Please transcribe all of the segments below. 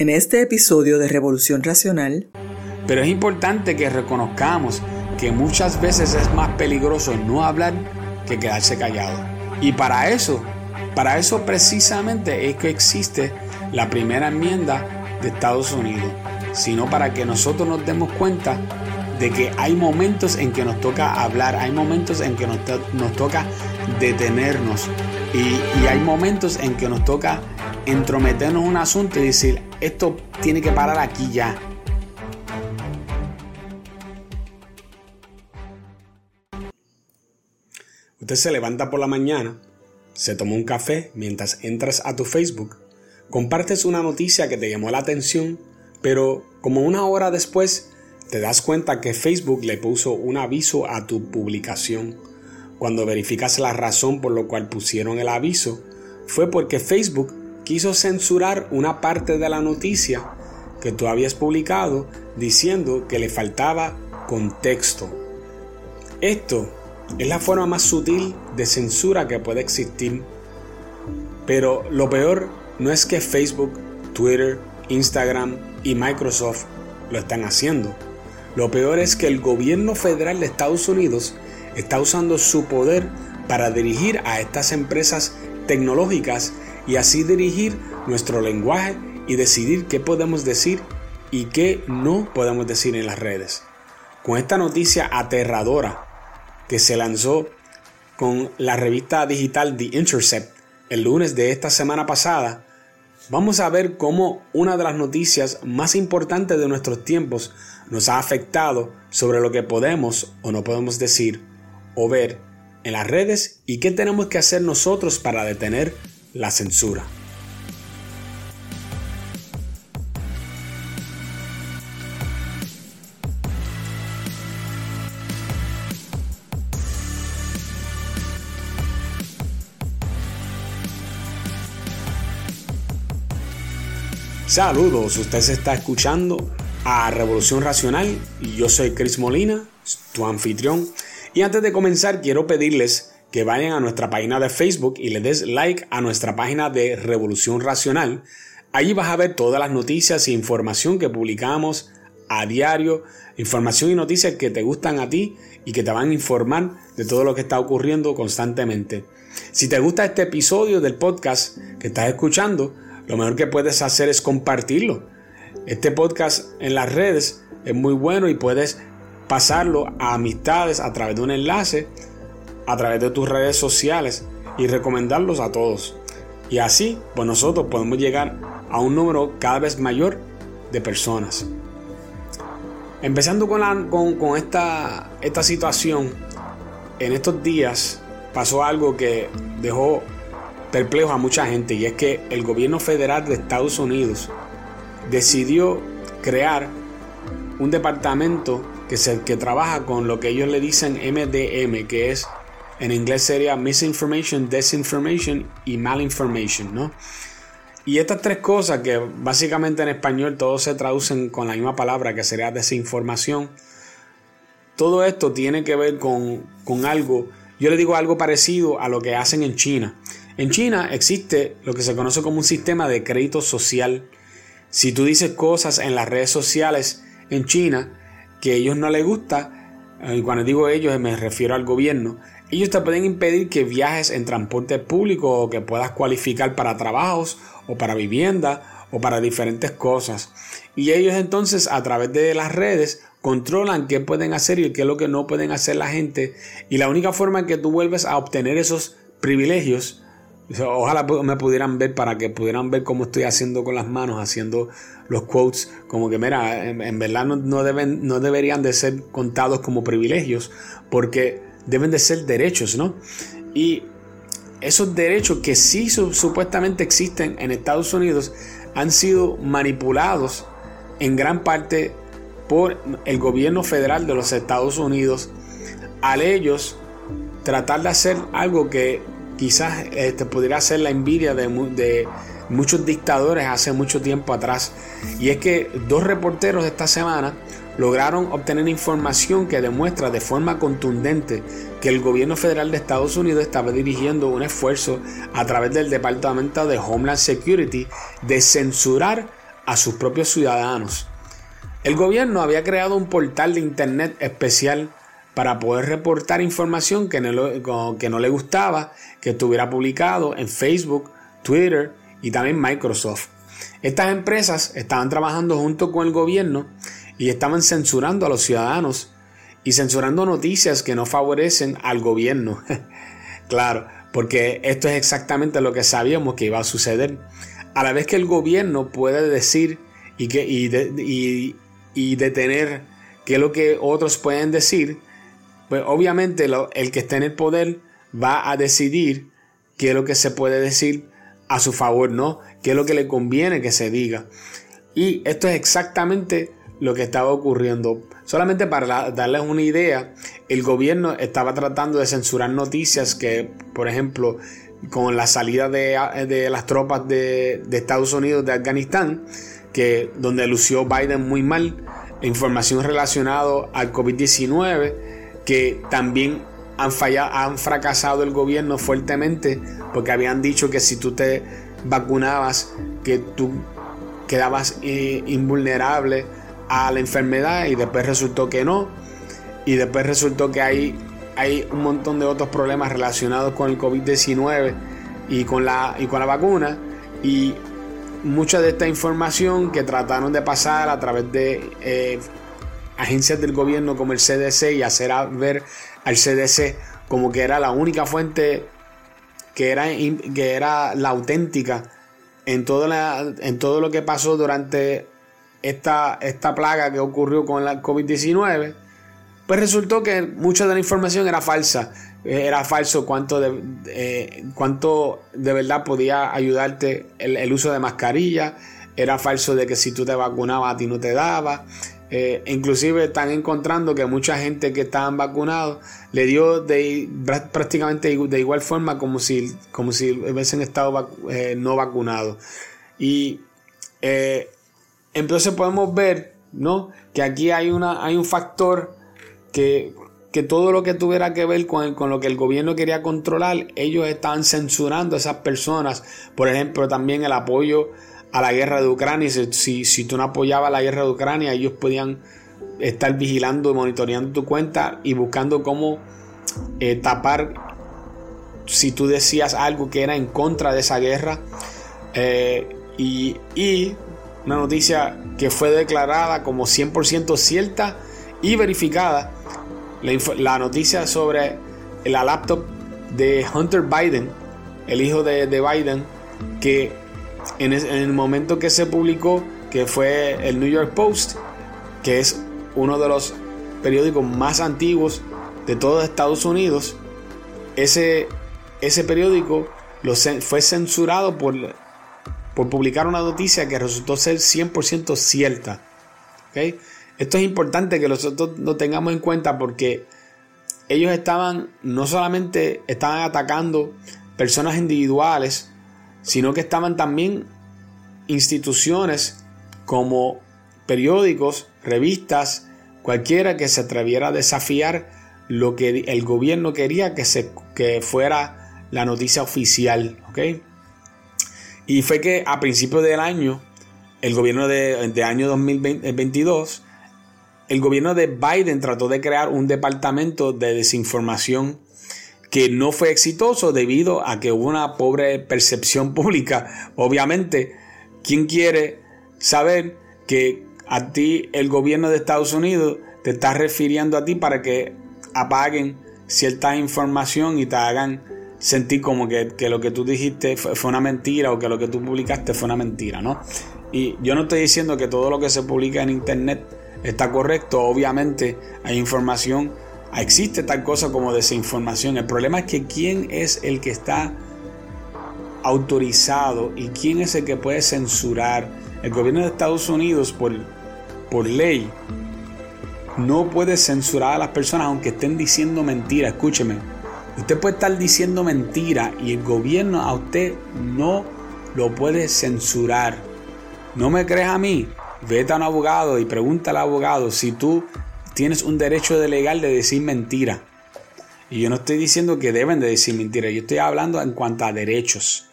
En este episodio de Revolución Racional, pero es importante que reconozcamos que muchas veces es más peligroso no hablar que quedarse callado. Y para eso, para eso precisamente es que existe la primera enmienda de Estados Unidos, sino para que nosotros nos demos cuenta de que hay momentos en que nos toca hablar, hay momentos en que nos, toca detenernos y, y hay momentos en que nos toca entrometernos en un asunto y decir, esto tiene que parar aquí ya. Usted se levanta por la mañana, se toma un café mientras entras a tu Facebook, compartes una noticia que te llamó la atención, pero como una hora después te das cuenta que Facebook le puso un aviso a tu publicación. Cuando verificas la razón por lo cual pusieron el aviso, fue porque Facebook quiso censurar una parte de la noticia que tú habías publicado diciendo que le faltaba contexto. Esto es la forma más sutil de censura que puede existir. Pero lo peor no es que Facebook, Twitter, Instagram y Microsoft lo están haciendo. Lo peor es que el gobierno federal de Estados Unidos está usando su poder para dirigir a estas empresas tecnológicas y así dirigir nuestro lenguaje y decidir qué podemos decir y qué no podemos decir en las redes. Con esta noticia aterradora que se lanzó con la revista digital The Intercept el lunes de esta semana pasada, vamos a ver cómo una de las noticias más importantes de nuestros tiempos nos ha afectado sobre lo que podemos o no podemos decir o ver en las redes y qué tenemos que hacer nosotros para detener la censura. Saludos, usted se está escuchando a Revolución Racional y yo soy Chris Molina, tu anfitrión. Y antes de comenzar quiero pedirles que vayan a nuestra página de Facebook y le des like a nuestra página de Revolución Racional. Allí vas a ver todas las noticias e información que publicamos a diario, información y noticias que te gustan a ti y que te van a informar de todo lo que está ocurriendo constantemente. Si te gusta este episodio del podcast que estás escuchando, lo mejor que puedes hacer es compartirlo. Este podcast en las redes es muy bueno y puedes pasarlo a amistades a través de un enlace a través de tus redes sociales y recomendarlos a todos. Y así, pues nosotros podemos llegar a un número cada vez mayor de personas. Empezando con, la, con, esta, esta situación, en estos días pasó algo que dejó perplejo a mucha gente y es que el gobierno federal de Estados Unidos decidió crear un departamento que, se, que trabaja con lo que ellos le dicen MDM, que es en inglés sería misinformation, disinformation y malinformation, ¿no? Y estas tres cosas que básicamente en español todos se traducen con la misma palabra que sería desinformación, todo esto tiene que ver con, con algo, yo le digo algo parecido a lo que hacen en China. En China existe lo que se conoce como un sistema de crédito social. Si tú dices cosas en las redes sociales en China que a ellos no les gusta, y eh, cuando digo ellos me refiero al gobierno, ellos te pueden impedir que viajes en transporte público o que puedas cualificar para trabajos o para vivienda o para diferentes cosas. Y ellos entonces a través de las redes controlan qué pueden hacer y qué es lo que no pueden hacer la gente. Y la única forma en que tú vuelves a obtener esos privilegios, ojalá me pudieran ver para que pudieran ver cómo estoy haciendo con las manos, haciendo los quotes, como que mira, en, verdad no, deben, no deberían de ser contados como privilegios, porque deben de ser derechos, ¿no? Y esos derechos que sí supuestamente existen en Estados Unidos han sido manipulados en gran parte por el gobierno federal de los Estados Unidos al ellos tratar de hacer algo que quizás este, pudiera ser la envidia de, de muchos dictadores hace mucho tiempo atrás. Y es que dos reporteros esta semana lograron obtener información que demuestra de forma contundente que el gobierno federal de Estados Unidos estaba dirigiendo un esfuerzo a través del Departamento de Homeland Security de censurar a sus propios ciudadanos. El gobierno había creado un portal de internet especial para poder reportar información que no, que no le gustaba que estuviera publicado en Facebook, Twitter y también Microsoft. Estas empresas estaban trabajando junto con el gobierno y estaban censurando a los ciudadanos y censurando noticias que no favorecen al gobierno. claro, porque esto es exactamente lo que sabíamos que iba a suceder. A la vez que el gobierno puede decir y, que, y, y, detener qué es lo que otros pueden decir, pues obviamente el que está en el poder va a decidir qué es lo que se puede decir a su favor, ¿no? Qué es lo que le conviene que se diga. Y esto es exactamente lo que estaba ocurriendo. Solamente para darles una idea, el gobierno estaba tratando de censurar noticias que, por ejemplo, con la salida de, las tropas de, Estados Unidos de Afganistán, que donde lució Biden muy mal, información relacionada al COVID-19, que también han, fallado, han fracasado el gobierno fuertemente porque habían dicho que si tú te vacunabas, que tú quedabas eh, invulnerable a la enfermedad y después resultó que no. Y después resultó que hay, hay un montón de otros problemas relacionados con el COVID-19 y, con la, y con la vacuna. Y mucha de esta información que trataron de pasar a través de eh, agencias del gobierno como el CDC y hacer ver al CDC como que era la única fuente que era, que era la auténtica en todo, la, en todo lo que pasó durante esta, esta plaga que ocurrió con la COVID-19, pues resultó que mucha de la información era falsa. Era falso cuánto de, eh, cuánto de verdad podía ayudarte el, el, uso de mascarilla. Era falso de que si tú te vacunabas a ti no te daba. Eh, inclusive están encontrando que mucha gente que estaban vacunados le dio prácticamente de igual forma como si, como si hubiesen estado eh, no vacunados. Y eh, entonces podemos ver ¿no? que aquí hay, una, hay un factor que, que todo lo que tuviera que ver con, con, lo que el gobierno quería controlar, ellos estaban censurando a esas personas. Por ejemplo, también el apoyo a la guerra de Ucrania. Si, si tú no apoyabas la guerra de Ucrania, ellos podían estar vigilando y monitoreando tu cuenta y buscando cómo eh, tapar si tú decías algo que era en contra de esa guerra. Eh, y, y, una noticia que fue declarada como 100% cierta y verificada. La, la, noticia sobre la laptop de Hunter Biden, el hijo de, de Biden, que en, el momento que se publicó, que fue el New York Post, que es uno de los periódicos más antiguos de todos Estados Unidos, ese, ese periódico fue censurado por, por publicar una noticia que resultó ser 100% cierta. Esto es importante que nosotros lo tengamos en cuenta porque ellos estaban, no solamente estaban atacando personas individuales, sino que estaban también instituciones como periódicos, revistas, cualquiera que se atreviera a desafiar lo que el gobierno quería que, se, que fuera la noticia oficial. Y fue que a principios del año, el gobierno de, de año 2022, el gobierno de Biden trató de crear un departamento de desinformación que no fue exitoso debido a que hubo una pobre percepción pública. Obviamente, ¿quién quiere saber que a ti el gobierno de Estados Unidos te está refiriendo a ti para que apaguen cierta información y te hagan sentir como que, lo que tú dijiste fue, fue, una mentira o que lo que tú publicaste fue una mentira, ¿no? Y yo no estoy diciendo que todo lo que se publica en internet está correcto, obviamente hay información existe tal cosa como desinformación. El problema es que quién es el que está autorizado y quién es el que puede censurar. El gobierno de Estados Unidos por, por ley no puede censurar a las personas aunque estén diciendo mentira. Escúcheme, usted puede estar diciendo mentira y el gobierno a usted no lo puede censurar. ¿No me crees a mí? Vete a un abogado y pregúntale al abogado si tú tienes un derecho de legal de decir mentira. Y yo no estoy diciendo que deben de decir mentira, yo estoy hablando en cuanto a derechos.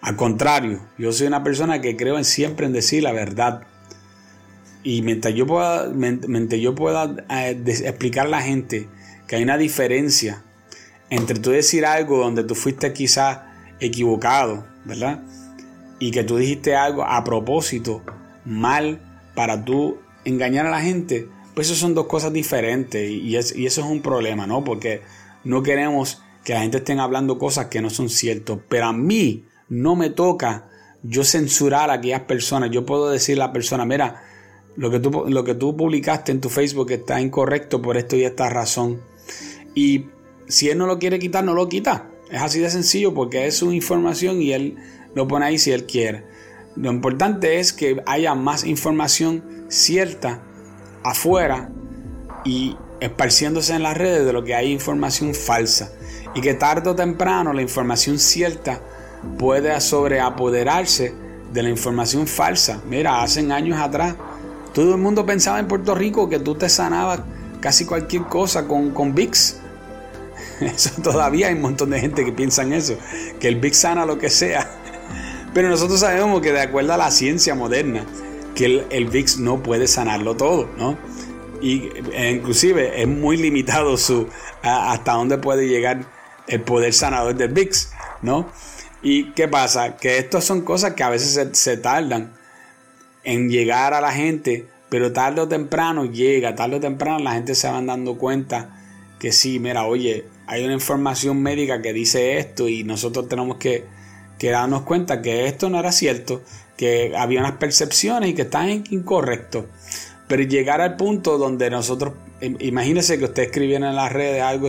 Al contrario, yo soy una persona que creo en siempre en decir la verdad. Y mientras yo pueda, mientras yo pueda eh, explicar a la gente que hay una diferencia entre tú decir algo donde tú fuiste quizás equivocado, ¿verdad? Y que tú dijiste algo a propósito, mal, para tú engañar a la gente, pues eso son dos cosas diferentes y, eso es un problema, ¿no? Porque no queremos que la gente esté hablando cosas que no son ciertas. Pero a mí no me toca yo censurar a aquellas personas. Yo puedo decirle a la persona, mira, lo que, tú, lo que tú publicaste en tu Facebook está incorrecto por esto y esta razón. Y si él no lo quiere quitar, no lo quita. Es así de sencillo porque es su información y él lo pone ahí si él quiere. Lo importante es que haya más información cierta afuera y esparciéndose en las redes de lo que hay información falsa. Y que tarde o temprano la información cierta puede sobreapoderarse de la información falsa. Mira, hace años atrás todo el mundo pensaba en Puerto Rico que tú te sanabas casi cualquier cosa con, con VIX. Eso todavía hay un montón de gente que piensa en eso, que el VIX sana lo que sea. Pero nosotros sabemos que de acuerdo a la ciencia moderna, que el, el VIX no puede sanarlo todo, ¿no? Y e inclusive es muy limitado su hasta dónde puede llegar el poder sanador del VIX, ¿no? ¿Y qué pasa? Que estas son cosas que a veces se, tardan en llegar a la gente, pero tarde o temprano llega, tarde o temprano la gente se van dando cuenta que sí, mira, oye, hay una información médica que dice esto y nosotros tenemos que, que darnos cuenta que esto no era cierto, que había unas percepciones y que están incorrectos. Pero llegar al punto donde nosotros, imagínese que usted escribiera en las redes algo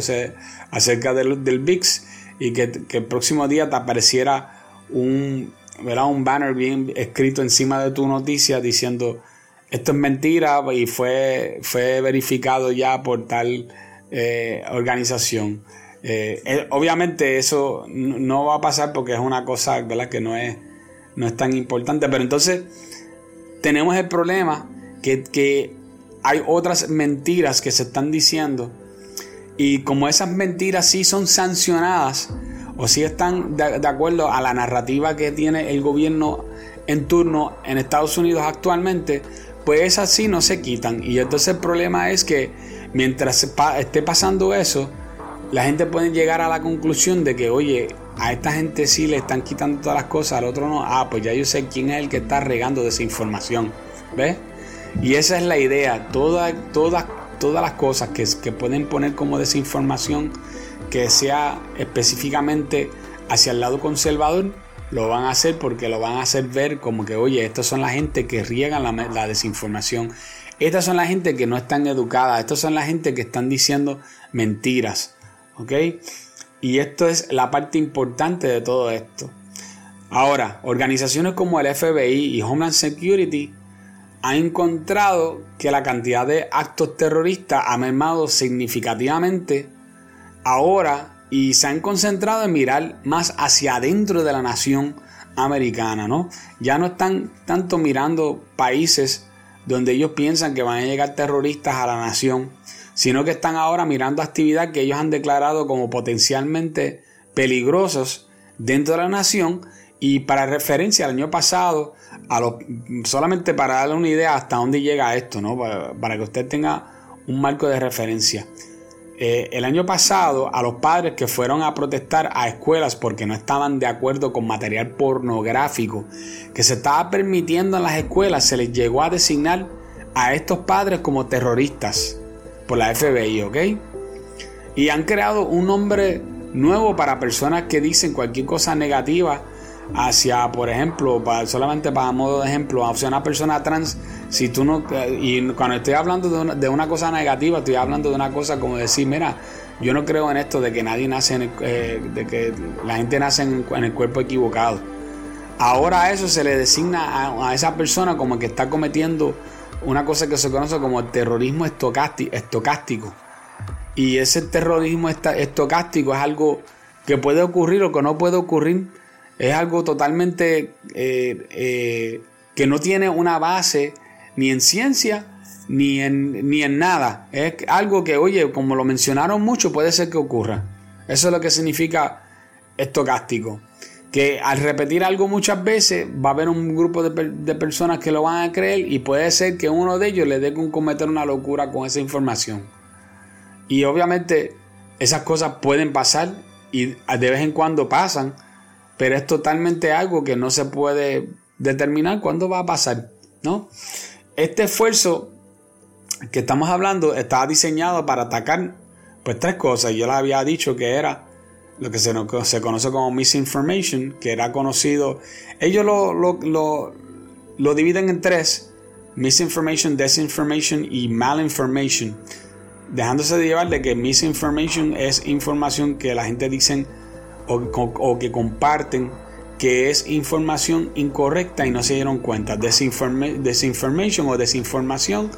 acerca del, del VIX y que, el próximo día te apareciera un, un banner bien escrito encima de tu noticia diciendo esto es mentira y fue, fue verificado ya por tal eh, organización. Eh, eh, obviamente eso no va a pasar porque es una cosa ¿verdad? que no es, no es tan importante, pero entonces tenemos el problema que, hay otras mentiras que se están diciendo y como esas mentiras sí son sancionadas o sí están de, acuerdo a la narrativa que tiene el gobierno en turno en Estados Unidos actualmente, pues esas sí no se quitan. Y entonces el problema es que mientras esté pasando eso, la gente puede llegar a la conclusión de que, oye, a esta gente sí le están quitando todas las cosas, al otro no. Ah, pues ya yo sé quién es el que está regando desinformación. ¿Ves? Y esa es la idea. Todas, todas, todas las cosas que, que pueden poner como desinformación que sea específicamente hacia el lado conservador, lo van a hacer porque lo van a hacer ver como que, oye, estas son la gente que riegan la, la, desinformación. Estas son la gente que no están educadas. Estas son la gente que están diciendo mentiras. ¿Ok? Y esto es la parte importante de todo esto. Ahora, organizaciones como el FBI y Homeland Security ha encontrado que la cantidad de actos terroristas ha mermado significativamente ahora y se han concentrado en mirar más hacia adentro de la nación americana, ¿no? Ya no están tanto mirando países donde ellos piensan que van a llegar terroristas a la nación, sino que están ahora mirando actividad que ellos han declarado como potencialmente peligrosos dentro de la nación y para referencia al año pasado a los, solamente para darle una idea hasta dónde llega esto, ¿no? Para, que usted tenga un marco de referencia. Eh, el año pasado a los padres que fueron a protestar a escuelas porque no estaban de acuerdo con material pornográfico que se estaba permitiendo en las escuelas, se les llegó a designar a estos padres como terroristas por la FBI, ¿ok? Y han creado un nombre nuevo para personas que dicen cualquier cosa negativa hacia, por ejemplo, para, solamente para modo de ejemplo, hacia una persona trans, si tú no, y cuando estoy hablando de una, cosa negativa, estoy hablando de una cosa como decir, mira, yo no creo en esto de que nadie nace, en eh, de que la gente nace en, el cuerpo equivocado. Ahora eso se le designa a, esa persona como que está cometiendo una cosa que se conoce como el terrorismo estocástico. Y ese terrorismo estocástico es algo que puede ocurrir o que no puede ocurrir es algo totalmente eh, eh, que no tiene una base ni en ciencia ni en, ni en nada. Es algo que, oye, como lo mencionaron mucho, puede ser que ocurra. Eso es lo que significa estocástico. Que al repetir algo muchas veces va a haber un grupo de, personas que lo van a creer y puede ser que uno de ellos le dé con cometer una locura con esa información. Y obviamente esas cosas pueden pasar y de vez en cuando pasan, pero es totalmente algo que no se puede determinar cuándo va a pasar, ¿no? Este esfuerzo que estamos hablando está diseñado para atacar pues tres cosas. Yo les había dicho que era lo que se, se conoce como misinformation, que era conocido. Ellos lo, lo, lo, dividen en tres: misinformation, desinformation y malinformation. Dejándose de llevar de que misinformation es información que la gente dice o, que comparten que es información incorrecta y no se dieron cuenta. desinformation o desinformación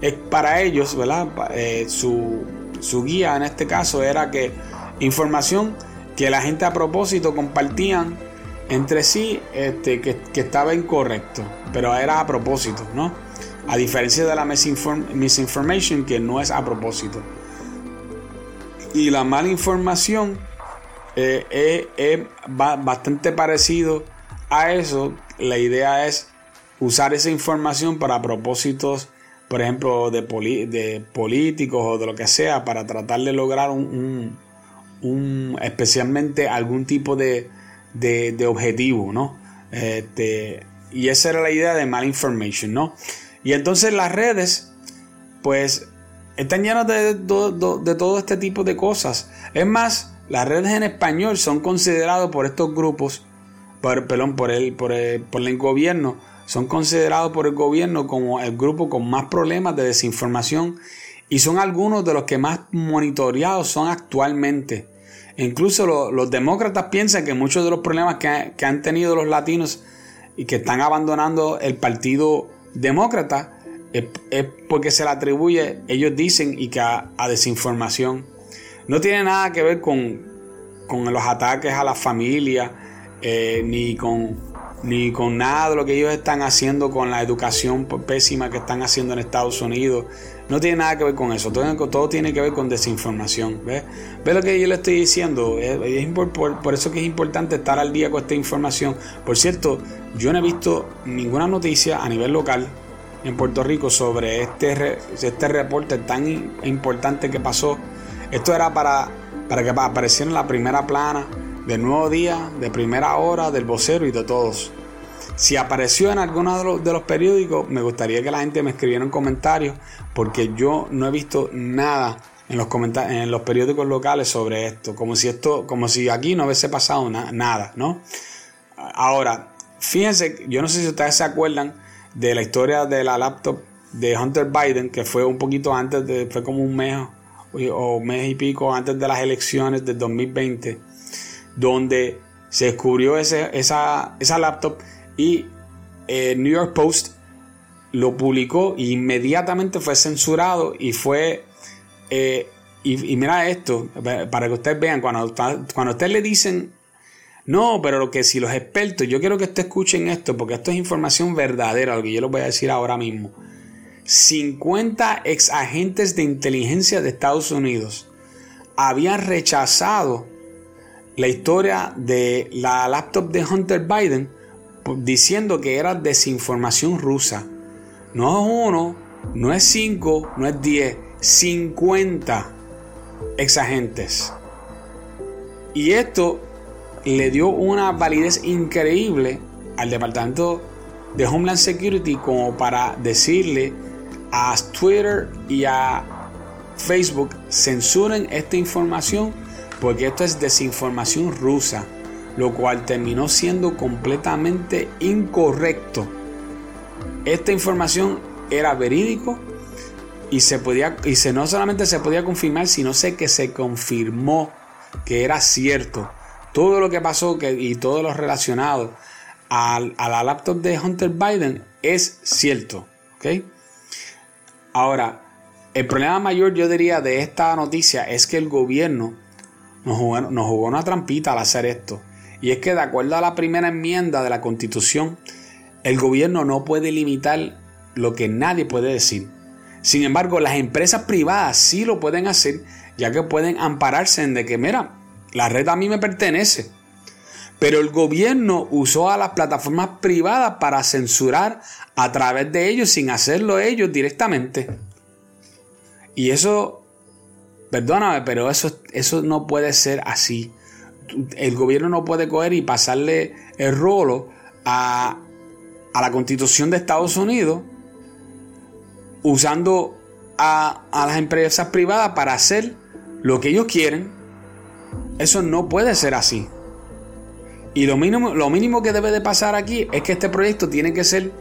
es para ellos, ¿verdad? Eh, su, su, guía en este caso era que información que la gente a propósito compartían entre sí este, que, estaba incorrecto, pero era a propósito, ¿no? A diferencia de la misinformation que no es a propósito. Y la mala información eh, es bastante parecido a eso. La idea es usar esa información para propósitos, por ejemplo, de, de políticos o de lo que sea, para tratar de lograr un, especialmente algún tipo de, de, objetivo, ¿no? Este, y esa era la idea de malinformation, ¿no? Y entonces las redes, pues, están llenas de, de todo este tipo de cosas. Es más, las redes en español son considerados por estos grupos, por, perdón, por el, por el, gobierno, son considerados por el gobierno como el grupo con más problemas de desinformación y son algunos de los que más monitoreados son actualmente. Incluso los demócratas piensan que muchos de los problemas que, han tenido los latinos y que están abandonando el partido demócrata es, porque se le atribuye, ellos dicen, y que a desinformación. No tiene nada que ver con, los ataques a la familia, eh, ni, con, ni con nada de lo que ellos están haciendo con la educación pésima que están haciendo en Estados Unidos. No tiene nada que ver con eso. Todo, todo tiene que ver con desinformación. ¿Ves? ¿Ves lo que yo le estoy diciendo? Es, por, por, eso que es importante estar al día con esta información. Por cierto, yo no he visto ninguna noticia a nivel local en Puerto Rico sobre este, este reporte tan importante que pasó esto era para, para que apareciera en la primera plana del nuevo día, de primera hora, del vocero y de todos. Si apareció en alguno de los, de los periódicos, me gustaría que la gente me escribiera en comentarios, porque yo no he visto nada en los, en los periódicos locales sobre esto, como si esto, como si aquí no hubiese pasado nada, ¿no? Ahora, fíjense, yo no sé si ustedes se acuerdan de la historia de la laptop de Hunter Biden, que fue un poquito antes de, fue como un mes o mes y pico antes de las elecciones del 2020, donde se descubrió ese, esa, esa laptop y el eh, New York Post lo publicó e inmediatamente fue censurado y fue... Eh, y, mira esto, para que ustedes vean, cuando, cuando ustedes le dicen, no, pero lo que si los expertos, yo quiero que ustedes escuchen esto, porque esto es información verdadera, lo que yo les voy a decir ahora mismo. 50 ex agentes de inteligencia de Estados Unidos habían rechazado la historia de la laptop de Hunter Biden diciendo que era desinformación rusa. No es uno, no es cinco, no es diez, 50 ex agentes. Y esto le dio una validez increíble al Departamento de Homeland Security como para decirle a Twitter y a Facebook censuren esta información porque esto es desinformación rusa, lo cual terminó siendo completamente incorrecto. Esta información era verídico y se podía y se, no solamente se podía confirmar, sino sé que se confirmó que era cierto. Todo lo que pasó y todo lo relacionado a, la laptop de Hunter Biden es cierto. Ahora, el problema mayor yo diría de esta noticia es que el gobierno nos jugó, una trampita al hacer esto. Y es que de acuerdo a la primera enmienda de la constitución, el gobierno no puede limitar lo que nadie puede decir. Sin embargo, las empresas privadas sí lo pueden hacer, ya que pueden ampararse en de que, mira, la red a mí me pertenece. Pero el gobierno usó a las plataformas privadas para censurar a través de ellos sin hacerlo ellos directamente. Y eso, perdóname, pero eso, eso no puede ser así. El gobierno no puede coger y pasarle el rolo a, a la constitución de Estados Unidos usando a, a las empresas privadas para hacer lo que ellos quieren. Eso no puede ser así. Y lo mínimo, lo mínimo que debe de pasar aquí es que este proyecto tiene que ser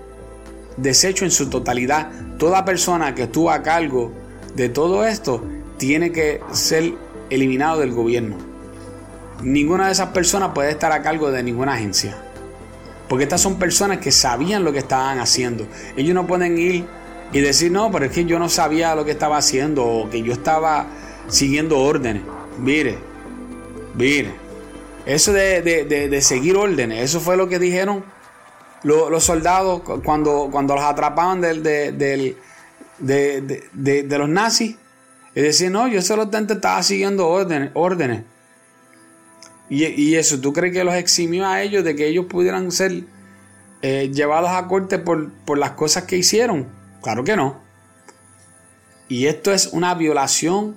deshecho en su totalidad. Toda persona que estuvo a cargo de todo esto tiene que ser eliminado del gobierno. Ninguna de esas personas puede estar a cargo de ninguna agencia. Porque estas son personas que sabían lo que estaban haciendo. Ellos no pueden ir y decir, no, pero es que yo no sabía lo que estaba haciendo o que yo estaba siguiendo órdenes. Mire, mire, eso de, seguir órdenes, eso fue lo que dijeron los, soldados cuando, cuando los atrapaban del, de, los nazis. Es decir, no, yo solamente estaba siguiendo órdenes. órdenes. Y, eso, ¿tú crees que los eximió a ellos de que ellos pudieran ser eh, llevados a corte por, por las cosas que hicieron? Claro que no. Y esto es una violación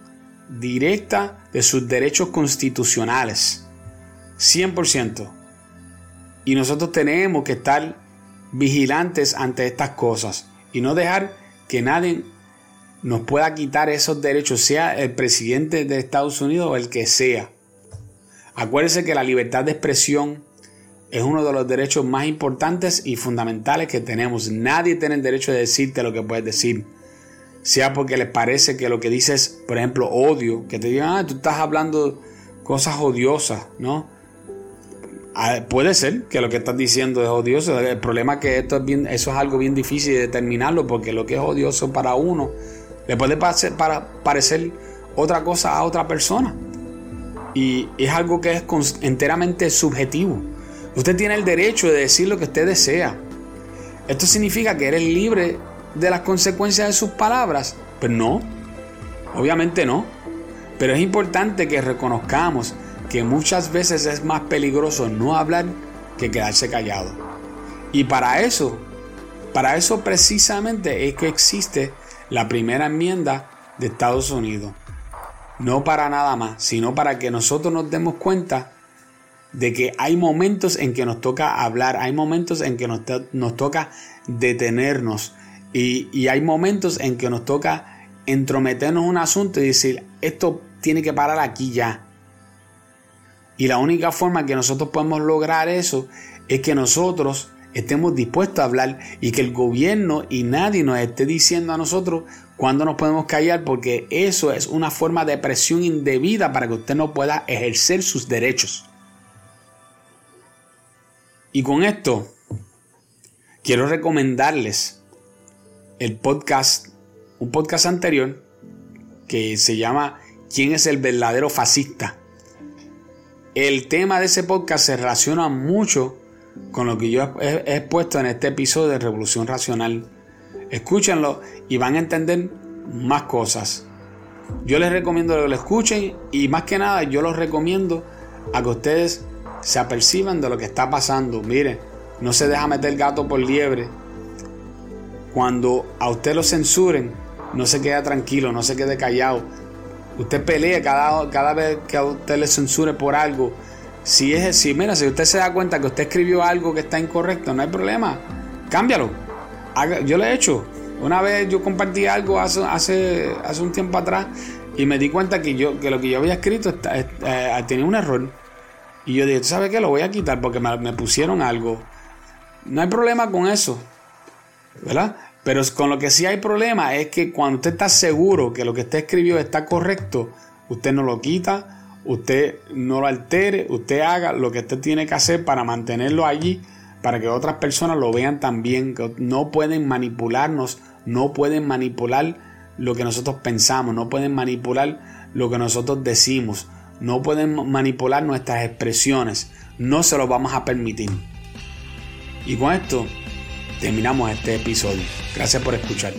directa de sus derechos constitucionales. 100%. Y nosotros tenemos que estar vigilantes ante estas cosas y no dejar que nadie nos pueda quitar esos derechos, sea el presidente de Estados Unidos o el que sea. Acuérdense que la libertad de expresión es uno de los derechos más importantes y fundamentales que tenemos. Nadie tiene el derecho de decirte lo que puedes decir. Sea porque les parece que lo que dices, por ejemplo, odio, que te digan, ah, tú estás hablando cosas odiosas, ¿no? Ah, puede ser que lo que estás diciendo es odioso. El problema es que esto es bien, eso es algo bien difícil de determinarlo porque lo que es odioso para uno le puede parecer, para, parecer otra cosa a otra persona. Y es algo que es enteramente subjetivo. Usted tiene el derecho de decir lo que usted desea. ¿Esto significa que eres libre de las consecuencias de sus palabras? Pues no, obviamente no. Pero es importante que reconozcamos que muchas veces es más peligroso no hablar que quedarse callado. Y para eso, para eso precisamente es que existe la primera enmienda de Estados Unidos. No para nada más, sino para que nosotros nos demos cuenta de que hay momentos en que nos toca hablar, hay momentos en que nos, toca detenernos y, y hay momentos en que nos toca entrometernos en un asunto y decir, esto tiene que parar aquí ya. Y la única forma que nosotros podemos lograr eso es que nosotros estemos dispuestos a hablar y que el gobierno y nadie nos esté diciendo a nosotros cuándo nos podemos callar porque eso es una forma de presión indebida para que usted no pueda ejercer sus derechos. Y con esto quiero recomendarles el podcast, un podcast anterior que se llama ¿Quién es el verdadero fascista? El tema de ese podcast se relaciona mucho con lo que yo he, expuesto en este episodio de Revolución Racional. Escúchenlo y van a entender más cosas. Yo les recomiendo que lo escuchen y más que nada yo los recomiendo a que ustedes se aperciban de lo que está pasando. Mire, no se deja meter gato por liebre. Cuando a usted lo censuren, no se queda tranquilo, no se quede callado. Usted pelea cada, cada vez que a usted le censure por algo. Si es si, mira, si usted se da cuenta que usted escribió algo que está incorrecto, no hay problema. Cámbialo. yo lo he hecho. Una vez yo compartí algo hace, hace, hace un tiempo atrás y me di cuenta que, yo, que lo que yo había escrito eh, tenía un error. Y yo dije, ¿tú sabes qué? Lo voy a quitar porque me, me pusieron algo. No hay problema con eso. ¿Verdad? Pero con lo que sí hay problema es que cuando usted está seguro que lo que usted escribió está correcto, usted no lo quita, usted no lo altere, usted haga lo que usted tiene que hacer para mantenerlo allí, para que otras personas lo vean también, no pueden manipularnos, no pueden manipular lo que nosotros pensamos, no pueden manipular lo que nosotros decimos, no pueden manipular nuestras expresiones, no se lo vamos a permitir. Y con esto terminamos este episodio. Gracias por escuchar.